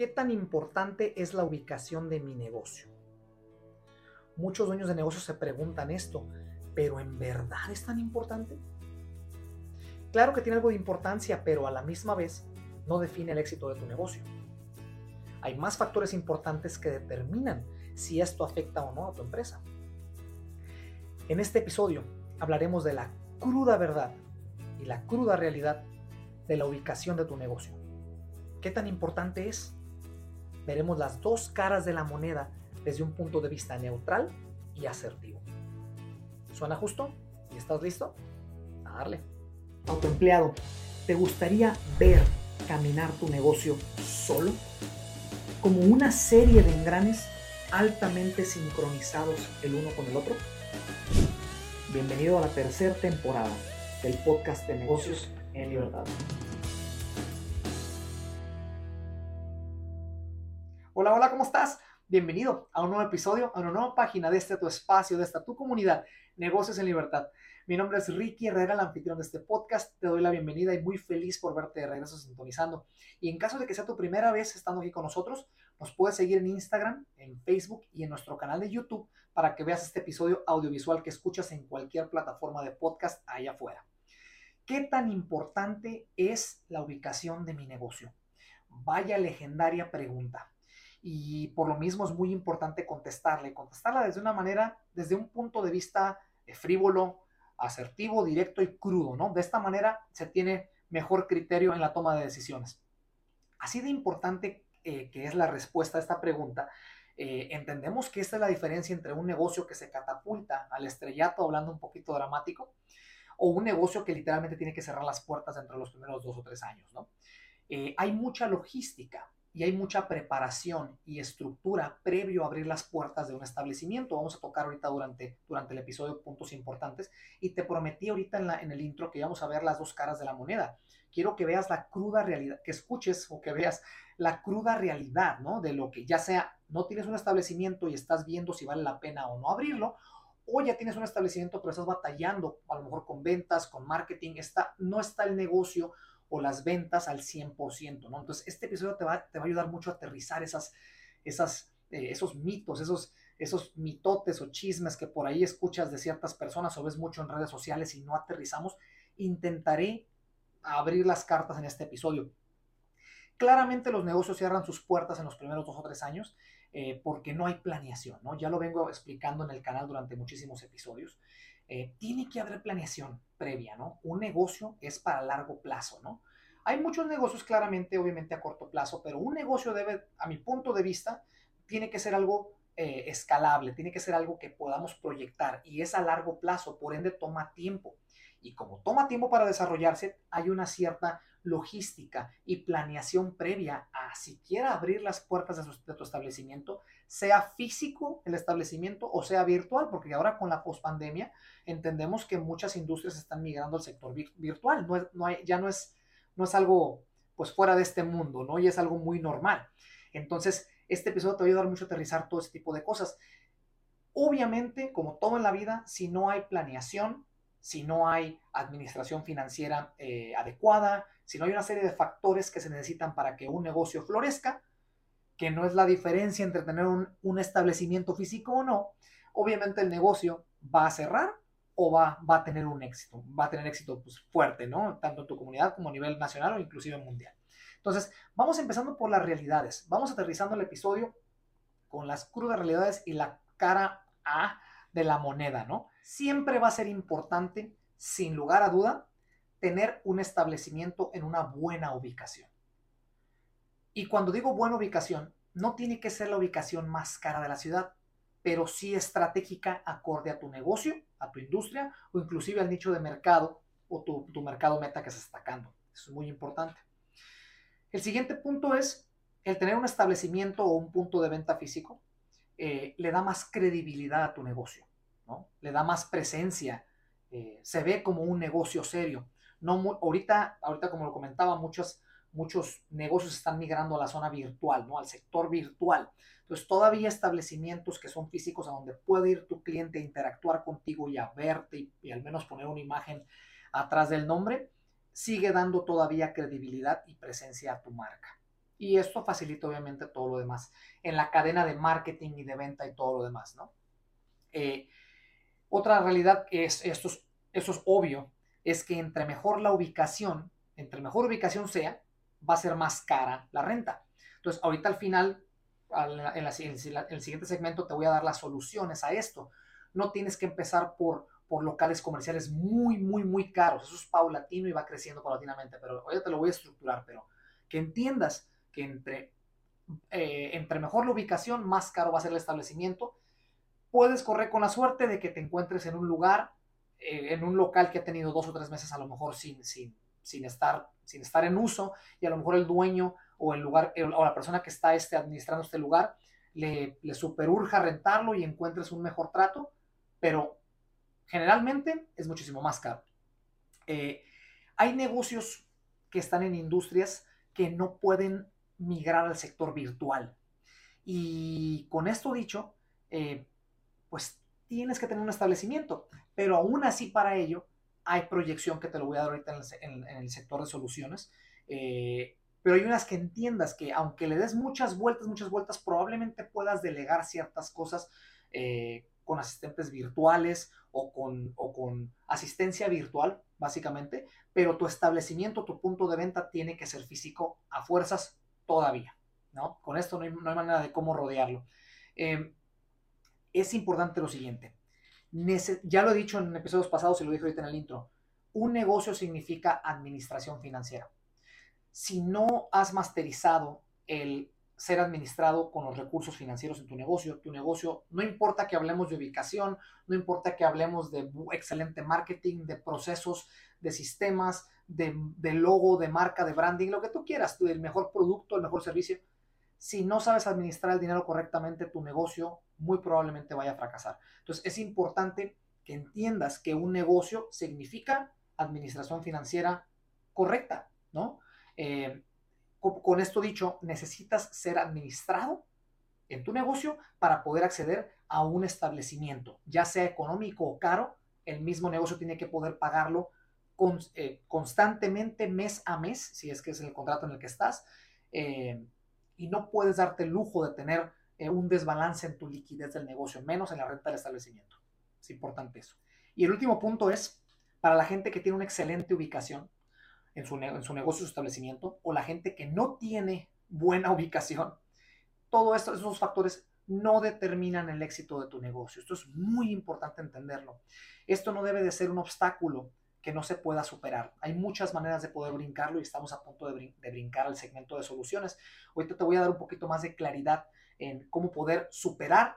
¿Qué tan importante es la ubicación de mi negocio? Muchos dueños de negocios se preguntan esto, pero ¿en verdad es tan importante? Claro que tiene algo de importancia, pero a la misma vez no define el éxito de tu negocio. Hay más factores importantes que determinan si esto afecta o no a tu empresa. En este episodio hablaremos de la cruda verdad y la cruda realidad de la ubicación de tu negocio. ¿Qué tan importante es? Veremos las dos caras de la moneda desde un punto de vista neutral y asertivo. ¿Suena justo? ¿Y estás listo? A darle. Autoempleado, ¿te gustaría ver caminar tu negocio solo? Como una serie de engranes altamente sincronizados el uno con el otro. Bienvenido a la tercera temporada del podcast de negocios en libertad. Hola, hola, ¿cómo estás? Bienvenido a un nuevo episodio, a una nueva página de este tu espacio, de esta tu comunidad, Negocios en Libertad. Mi nombre es Ricky Herrera, el anfitrión de este podcast. Te doy la bienvenida y muy feliz por verte de regreso sintonizando. Y en caso de que sea tu primera vez estando aquí con nosotros, nos puedes seguir en Instagram, en Facebook y en nuestro canal de YouTube para que veas este episodio audiovisual que escuchas en cualquier plataforma de podcast allá afuera. ¿Qué tan importante es la ubicación de mi negocio? Vaya legendaria pregunta y por lo mismo es muy importante contestarle, contestarla desde una manera, desde un punto de vista eh, frívolo, asertivo, directo y crudo, ¿no? De esta manera se tiene mejor criterio en la toma de decisiones. Así de importante eh, que es la respuesta a esta pregunta, eh, entendemos que esta es la diferencia entre un negocio que se catapulta al estrellato, hablando un poquito dramático, o un negocio que literalmente tiene que cerrar las puertas entre los primeros dos o tres años, ¿no? hay mucha logística, y hay mucha preparación y estructura previo a abrir las puertas de un establecimiento. Vamos a tocar ahorita durante, durante el episodio puntos importantes y te prometí ahorita en, la, en el intro que íbamos a ver las dos caras de la moneda. Quiero que veas la cruda realidad, que escuches o que veas la cruda realidad, ¿no? De lo que ya sea, no tienes un establecimiento y estás viendo si vale la pena o no abrirlo, o ya tienes un establecimiento pero estás batallando a lo mejor con ventas, con marketing, está, no está el negocio o las ventas al 100%, ¿no? Entonces, este episodio te va, te va a ayudar mucho a aterrizar esas, esas, eh, esos mitos, esos, esos mitotes o chismes que por ahí escuchas de ciertas personas o ves mucho en redes sociales y no aterrizamos. Intentaré abrir las cartas en este episodio. Claramente los negocios cierran sus puertas en los primeros dos o tres años eh, porque no hay planeación, ¿no? Ya lo vengo explicando en el canal durante muchísimos episodios. Eh, tiene que haber planeación previa, ¿no? Un negocio es para largo plazo, ¿no? Hay muchos negocios claramente, obviamente a corto plazo, pero un negocio debe, a mi punto de vista, tiene que ser algo eh, escalable, tiene que ser algo que podamos proyectar y es a largo plazo, por ende toma tiempo. Y como toma tiempo para desarrollarse, hay una cierta logística y planeación previa a siquiera abrir las puertas de, tu establecimiento, sea físico el establecimiento o sea virtual, porque ahora con la pospandemia entendemos que muchas industrias están migrando al sector virtual, no, no hay, ya no es, no es algo pues fuera de este mundo, ¿no? Y es algo muy normal. Entonces, este episodio te va a ayudar mucho a aterrizar todo ese tipo de cosas. Obviamente, como todo en la vida, si no hay planeación, si no hay administración financiera eh, adecuada, si no hay una serie de factores que se necesitan para que un negocio florezca, que no es la diferencia entre tener un, establecimiento físico o no, obviamente el negocio va a cerrar o va, va a tener un éxito, va a tener éxito pues, fuerte, ¿no? Tanto en tu comunidad como a nivel nacional o inclusive mundial. Entonces, vamos empezando por las realidades. Vamos aterrizando el episodio con las crudas realidades y la cara A de la moneda, ¿no? Siempre va a ser importante, sin lugar a duda, tener un establecimiento en una buena ubicación. Y cuando digo buena ubicación, no tiene que ser la ubicación más cara de la ciudad, pero sí estratégica acorde a tu negocio, a tu industria o inclusive al nicho de mercado o tu, mercado meta que se está sacando. Eso es muy importante. El siguiente punto es el tener un establecimiento o un punto de venta físico eh, le da más credibilidad a tu negocio, ¿no? le da más presencia, eh, se ve como un negocio serio. No, ahorita, ahorita, como lo comentaba, muchos, muchos negocios están migrando a la zona virtual, ¿no? Al sector virtual. Entonces, todavía establecimientos que son físicos a donde puede ir tu cliente a interactuar contigo y a verte y, al menos poner una imagen atrás del nombre, sigue dando todavía credibilidad y presencia a tu marca. Y esto facilita obviamente todo lo demás en la cadena de marketing y de venta y todo lo demás, ¿no? Eh, otra realidad es, esto es, esto es obvio, es que entre mejor la ubicación, entre mejor ubicación sea, va a ser más cara la renta. Entonces, ahorita al final, en, el siguiente segmento, te voy a dar las soluciones a esto. No tienes que empezar por, por locales comerciales muy, muy, muy caros. Eso es paulatino y va creciendo paulatinamente, pero ahorita te lo voy a estructurar, pero que entiendas que entre, eh, entre mejor la ubicación, más caro va a ser el establecimiento. Puedes correr con la suerte de que te encuentres en un lugar, eh, en un local que ha tenido dos o tres meses a lo mejor sin, sin, sin estar, sin estar en uso y a lo mejor el dueño o el lugar o la persona que está este, administrando este lugar le, le superurja rentarlo y encuentres un mejor trato, pero generalmente es muchísimo más caro. Eh, hay negocios que están en industrias que no pueden migrar al sector virtual. Y con esto dicho, eh, pues tienes que tener un establecimiento, pero aún así para ello hay proyección que te lo voy a dar ahorita en el, sector de soluciones. Eh, pero hay unas que entiendas que aunque le des muchas vueltas, muchas vueltas, probablemente puedas delegar ciertas cosas eh, con asistentes virtuales o con, o con asistencia virtual, básicamente, pero tu establecimiento, tu punto de venta tiene que ser físico a fuerzas todavía, ¿no? Con esto no hay, manera de cómo rodearlo. Eh, es importante lo siguiente, ya lo he dicho en episodios pasados y lo dije ahorita en el intro, un negocio significa administración financiera. Si no has masterizado el ser administrado con los recursos financieros en tu negocio, tu negocio, no importa que hablemos de ubicación, no importa que hablemos de excelente marketing, de procesos, de sistemas, de, logo, de marca, de branding, lo que tú quieras, el mejor producto, el mejor servicio, si no sabes administrar el dinero correctamente, tu negocio muy probablemente vaya a fracasar. Entonces es importante que entiendas que un negocio significa administración financiera correcta, ¿no? Eh, con, esto dicho, necesitas ser administrado en tu negocio para poder acceder a un establecimiento, ya sea económico o caro, el mismo negocio tiene que poder pagarlo eh, constantemente mes a mes, si es que es el contrato en el que estás. Eh, y no puedes darte el lujo de tener eh, un desbalance en tu liquidez del negocio, menos en la renta del establecimiento. Es importante eso. Y el último punto es, para la gente que tiene una excelente ubicación en su, negocio, su establecimiento, o la gente que no tiene buena ubicación, todo esto, esos factores no determinan el éxito de tu negocio. Esto es muy importante entenderlo. Esto no debe de ser un obstáculo que no se pueda superar. Hay muchas maneras de poder brincarlo y estamos a punto de, brincar al segmento de soluciones. Ahorita te voy a dar un poquito más de claridad en cómo poder superar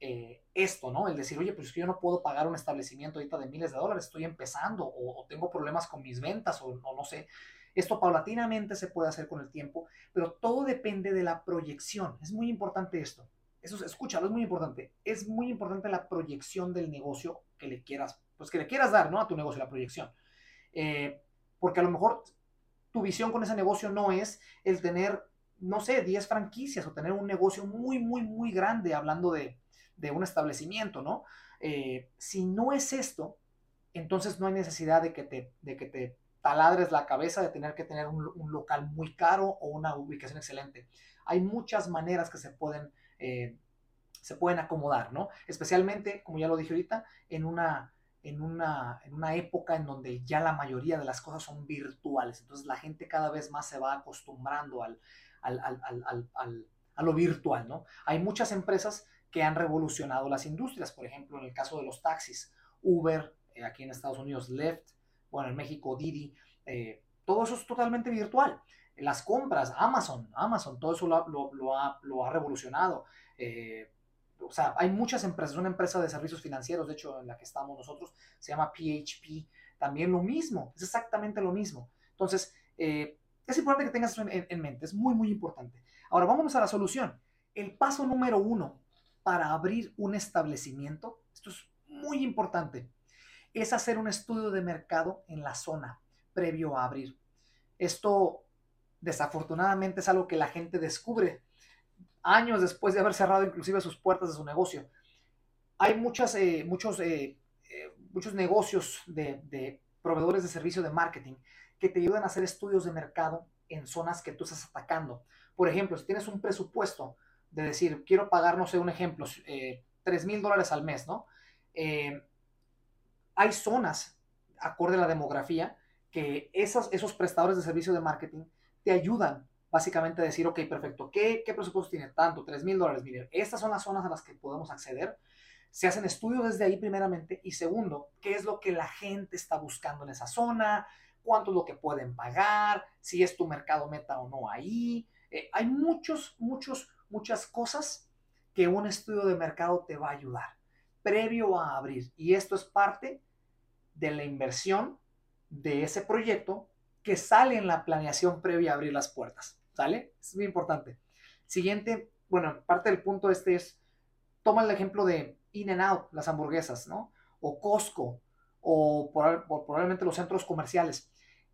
eh, esto, ¿no? El decir, oye, pues yo no puedo pagar un establecimiento ahorita de miles de dólares, estoy empezando o, tengo problemas con mis ventas o, o no sé. Esto paulatinamente se puede hacer con el tiempo, pero todo depende de la proyección. Es muy importante esto. Eso, escúchalo, es muy importante. Es muy importante la proyección del negocio que le quieras pues que le quieras dar, ¿no? A tu negocio, la proyección. Eh, porque a lo mejor tu visión con ese negocio no es el tener, no sé, 10 franquicias o tener un negocio muy, muy, muy grande, hablando de, un establecimiento, ¿no? Eh, si no es esto, entonces no hay necesidad de que te, de que te taladres la cabeza de tener que tener un, local muy caro o una ubicación excelente. Hay muchas maneras que se pueden, eh, se pueden acomodar, ¿no? Especialmente, como ya lo dije ahorita, en una, en una, en una época en donde ya la mayoría de las cosas son virtuales. Entonces la gente cada vez más se va acostumbrando al, a lo virtual, ¿no? Hay muchas empresas que han revolucionado las industrias, por ejemplo, en el caso de los taxis, Uber, eh, aquí en Estados Unidos, Lyft, bueno, en México, Didi, eh, todo eso es totalmente virtual. Las compras, Amazon, Amazon, todo eso lo, ha, lo ha, revolucionado. Eh, o sea, hay muchas empresas, una empresa de servicios financieros, de hecho, en la que estamos nosotros, se llama PHP, también lo mismo, es exactamente lo mismo. Entonces, eh, es importante que tengas eso en, mente, es muy, muy importante. Ahora, vámonos a la solución. El paso número uno para abrir un establecimiento, esto es muy importante, es hacer un estudio de mercado en la zona previo a abrir. Esto, desafortunadamente, es algo que la gente descubre años después de haber cerrado inclusive sus puertas de su negocio. Hay muchas, eh, muchos, eh, eh, muchos negocios de, proveedores de servicio de marketing que te ayudan a hacer estudios de mercado en zonas que tú estás atacando. Por ejemplo, si tienes un presupuesto de decir, quiero pagar, no sé, un ejemplo, eh, 3 mil dólares al mes, ¿no? Eh, hay zonas, acorde a la demografía, que esos, esos prestadores de servicio de marketing te ayudan básicamente a decir, ok, perfecto, ¿qué, qué presupuesto tiene? Tanto, 3 mil dólares. Mire, estas son las zonas a las que podemos acceder. Se hacen estudios desde ahí primeramente y segundo, ¿qué es lo que la gente está buscando en esa zona? ¿Cuánto es lo que pueden pagar? Si es tu mercado meta o no ahí. Eh, hay muchos, muchos, muchas cosas que un estudio de mercado te va a ayudar previo a abrir. Y esto es parte de la inversión de ese proyecto que sale en la planeación previa a abrir las puertas. ¿Sale? Es muy importante. Siguiente, bueno, parte del punto este es, toma el ejemplo de In and Out, las hamburguesas, ¿no? O Costco, o, probablemente los centros comerciales.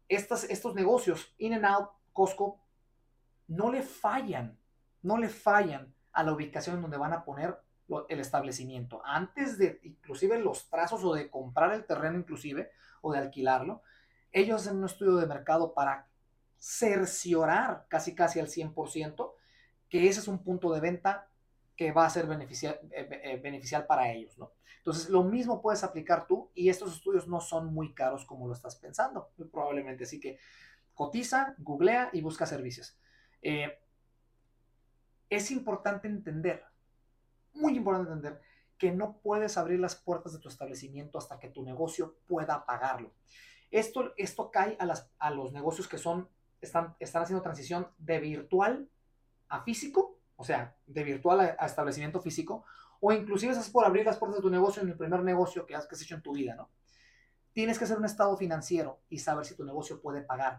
Estas, estos negocios, In and Out, Costco, no le fallan, no le fallan a la ubicación en donde van a poner el establecimiento. Antes de inclusive los trazos o de comprar el terreno inclusive o de alquilarlo, ellos hacen un estudio de mercado para cerciorar casi casi al 100% que ese es un punto de venta que va a ser beneficial, eh, eh, para ellos, ¿no? Entonces, lo mismo puedes aplicar tú y estos estudios no son muy caros como lo estás pensando, probablemente. Así que cotiza, googlea y busca servicios. Eh, es importante entender, muy importante entender, que no puedes abrir las puertas de tu establecimiento hasta que tu negocio pueda pagarlo. Esto, esto cae a, las, a los negocios que son, están, están haciendo transición de virtual a físico, o sea, de virtual a, establecimiento físico, o inclusive estás por abrir las puertas de tu negocio en el primer negocio que has, que has hecho en tu vida, ¿no? Tienes que hacer un estado financiero y saber si tu negocio puede pagar.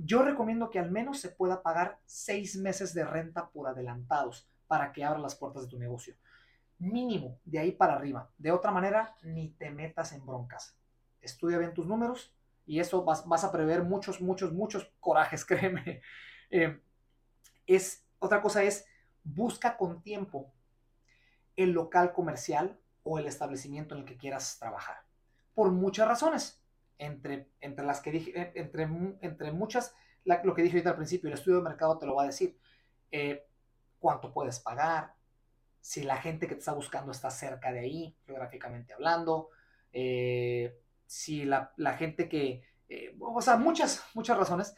Yo recomiendo que al menos se pueda pagar seis meses de renta por adelantados para que abra las puertas de tu negocio. Mínimo, de ahí para arriba. De otra manera, ni te metas en broncas. Estudia bien tus números y eso vas, a prever muchos, muchos, muchos corajes, créeme. Eh, es, otra cosa es, busca con tiempo el local comercial o el establecimiento en el que quieras trabajar. Por muchas razones entre, entre las que dije, eh, entre, entre muchas, lo que dije ahorita al principio, el estudio de mercado te lo va a decir. Eh, cuánto puedes pagar, si la gente que te está buscando está cerca de ahí, geográficamente hablando, eh, si la, la, gente que, o sea, muchas, muchas razones,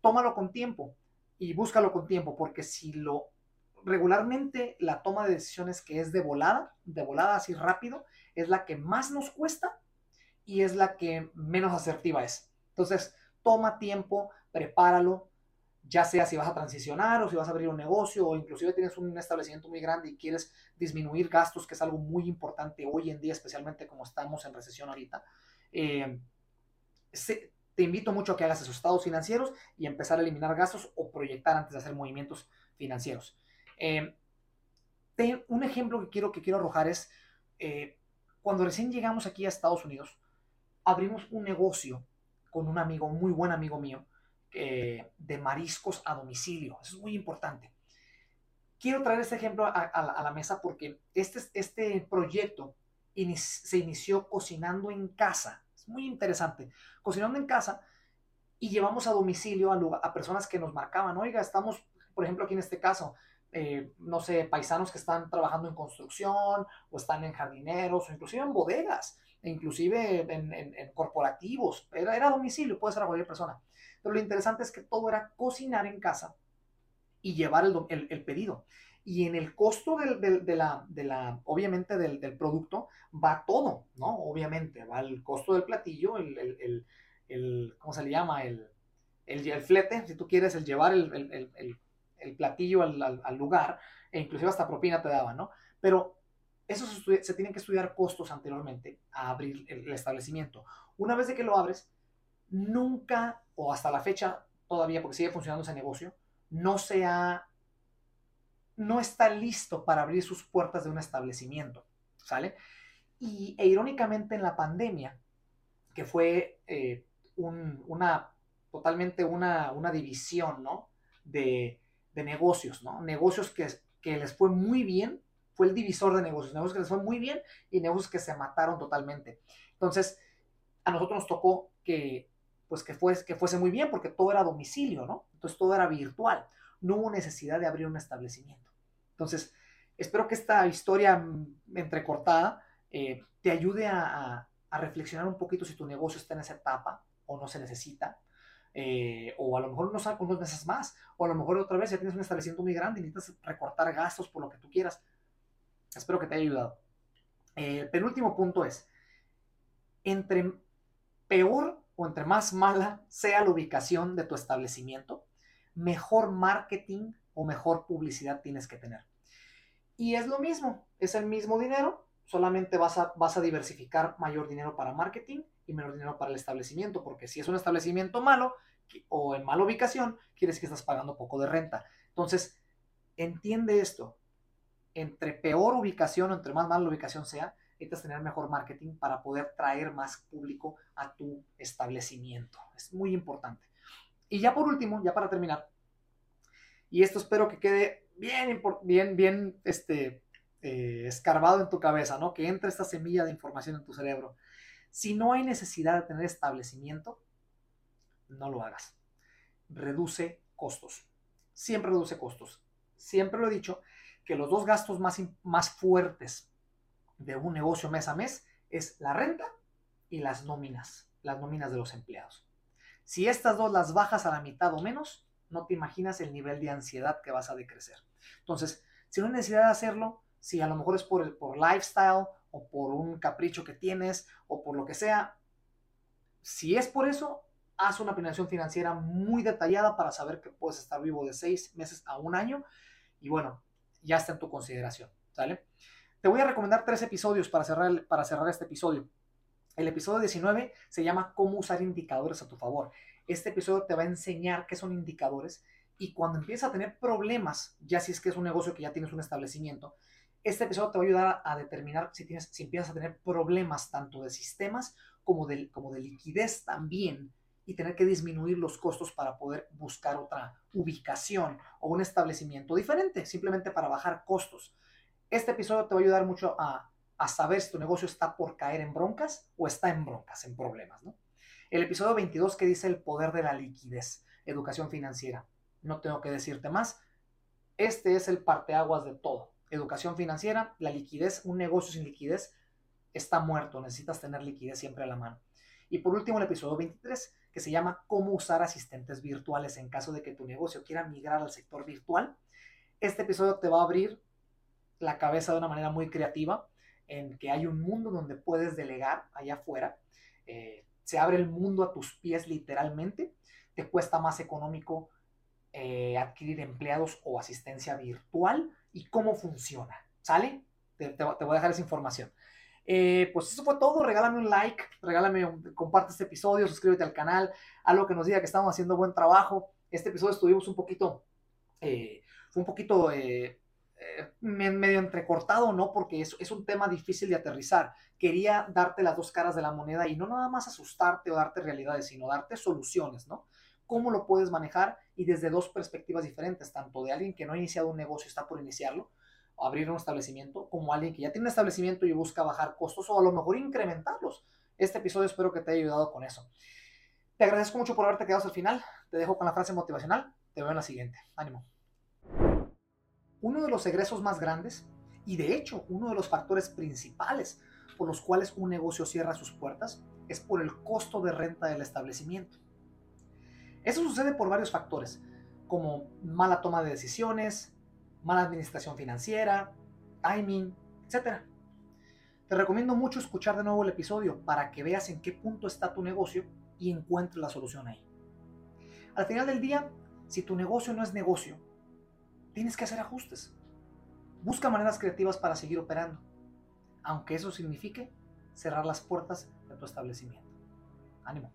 tómalo con tiempo y búscalo con tiempo, porque si lo regularmente la toma de decisiones que es de volada, de volada así rápido, es la que más nos cuesta y es la que menos asertiva es. Entonces, toma tiempo, prepáralo, ya sea si vas a transicionar o si vas a abrir un negocio o inclusive tienes un establecimiento muy grande y quieres disminuir gastos, que es algo muy importante hoy en día, especialmente como estamos en recesión ahorita. Eh, te invito mucho a que hagas esos estados financieros y empezar a eliminar gastos o proyectar antes de hacer movimientos financieros. Eh, un ejemplo que quiero, que quiero arrojar es, eh, cuando recién llegamos aquí a Estados Unidos, abrimos un negocio con un amigo, muy buen amigo mío, eh, de mariscos a domicilio. Eso es muy importante. Quiero traer este ejemplo a, la mesa porque este, este proyecto se inició cocinando en casa. Es muy interesante. Cocinando en casa y llevamos a domicilio a, a personas que nos marcaban, oiga, estamos, por ejemplo, aquí en este caso, eh, no sé, paisanos que están trabajando en construcción o están en jardineros o inclusive en bodegas inclusive en, corporativos, era, era domicilio, puede ser a cualquier persona. Pero lo interesante es que todo era cocinar en casa y llevar el, pedido. Y en el costo de, la, de la, obviamente, del, producto va todo, ¿no? Obviamente, va el costo del platillo, el, el ¿cómo se le llama? El, el, flete, si tú quieres, el llevar el, platillo al, al, lugar, e inclusive hasta propina te daban, ¿no? Pero eso se, tienen que estudiar costos anteriormente a abrir el, establecimiento. Una vez de que lo abres, nunca, o hasta la fecha todavía, porque sigue funcionando ese negocio, no se no está listo para abrir sus puertas de un establecimiento, ¿sale? Y e irónicamente en la pandemia, que fue eh, una, totalmente una, una división, ¿no? De, de, negocios, ¿no? Negocios que, que les fue muy bien fue el divisor de negocios, negocios que les fue muy bien y negocios que se mataron totalmente. Entonces, a nosotros nos tocó que, pues, que, fuese, que fuese muy bien porque todo era domicilio, ¿no? Entonces todo era virtual. no hubo necesidad de abrir un establecimiento. Entonces, espero que esta historia entrecortada eh, te ayude a, reflexionar un poquito si tu negocio está en esa etapa o no se necesita. Eh, o a lo mejor unos, unos meses más, o a lo mejor otra vez ya tienes un establecimiento muy grande y necesitas recortar gastos por lo que tú quieras. Espero que te haya ayudado. el penúltimo punto es, entre peor o entre más mala sea la ubicación de tu establecimiento, mejor marketing o mejor publicidad tienes que tener. Y es lo mismo, es el mismo dinero, solamente vas a, vas a diversificar mayor dinero para marketing y menor dinero para el establecimiento, porque si es un establecimiento malo o en mala ubicación, quiere decir que estás pagando poco de renta. Entonces, entiende esto. Entre peor ubicación o entre más mala ubicación sea, necesitas tener mejor marketing para poder traer más público a tu establecimiento. Es muy importante. Y ya por último, ya para terminar, y esto espero que quede bien, bien, bien este, eh, escarbado en tu cabeza, ¿no? Que entre esta semilla de información en tu cerebro. Si no hay necesidad de tener establecimiento, no lo hagas. Reduce costos. Siempre reduce costos. Siempre lo he dicho que los dos gastos más, más fuertes de un negocio mes a mes es la renta y las nóminas, las nóminas de los empleados. Si estas dos las bajas a la mitad o menos, no te imaginas el nivel de ansiedad que vas a decrecer. Entonces, si no hay necesidad de hacerlo, si a lo mejor es por, por lifestyle o por un capricho que tienes o por lo que sea, si es por eso, haz una planeación financiera muy detallada para saber que puedes estar vivo de seis meses a un año y bueno, ya está en tu consideración, ¿sale? Te voy a recomendar tres episodios para cerrar, para cerrar este episodio. El episodio 19 se llama Cómo usar indicadores a tu favor. Este episodio te va a enseñar qué son indicadores y cuando empiezas a tener problemas, ya si es que es un negocio que ya tienes un establecimiento, este episodio te va a ayudar a, determinar si, tienes, si empiezas a tener problemas tanto de sistemas como de, como de liquidez también y tener que disminuir los costos para poder buscar otra ubicación o un establecimiento diferente, simplemente para bajar costos. Este episodio te va a ayudar mucho a, saber si tu negocio está por caer en broncas o está en broncas, en problemas. ¿no? El episodio 22 que dice el poder de la liquidez, educación financiera. No tengo que decirte más. Este es el parteaguas de todo. Educación financiera, la liquidez, un negocio sin liquidez está muerto. Necesitas tener liquidez siempre a la mano. Y por último, el episodio 23, que se llama Cómo usar asistentes virtuales en caso de que tu negocio quiera migrar al sector virtual. Este episodio te va a abrir la cabeza de una manera muy creativa, en que hay un mundo donde puedes delegar allá afuera. Eh, se abre el mundo a tus pies literalmente. Te cuesta más económico eh, adquirir empleados o asistencia virtual y cómo funciona. ¿Sale? Te, voy a dejar esa información. Eh, pues eso fue todo. Regálame un like, regálame, comparte este episodio, suscríbete al canal, algo que nos diga que estamos haciendo buen trabajo. Este episodio estuvimos un poquito, fue un poquito eh, medio entrecortado, ¿no? Porque es, es un tema difícil de aterrizar. Quería darte las dos caras de la moneda y no nada más asustarte o darte realidades, sino darte soluciones, ¿no? Cómo lo puedes manejar y desde dos perspectivas diferentes, tanto de alguien que no ha iniciado un negocio y está por iniciarlo, abrir un establecimiento, como alguien que ya tiene un establecimiento y busca bajar costos o a lo mejor incrementarlos. Este episodio espero que te haya ayudado con eso. Te agradezco mucho por haberte quedado hasta el final. Te dejo con la frase motivacional. Te veo en la siguiente. Ánimo. Uno de los egresos más grandes y de hecho uno de los factores principales por los cuales un negocio cierra sus puertas es por el costo de renta del establecimiento. Eso sucede por varios factores, como mala toma de decisiones, mala administración financiera, timing, etc. Te recomiendo mucho escuchar de nuevo el episodio para que veas en qué punto está tu negocio y encuentres la solución ahí. Al final del día, si tu negocio no es negocio, tienes que hacer ajustes. Busca maneras creativas para seguir operando, aunque eso signifique cerrar las puertas de tu establecimiento. Ánimo.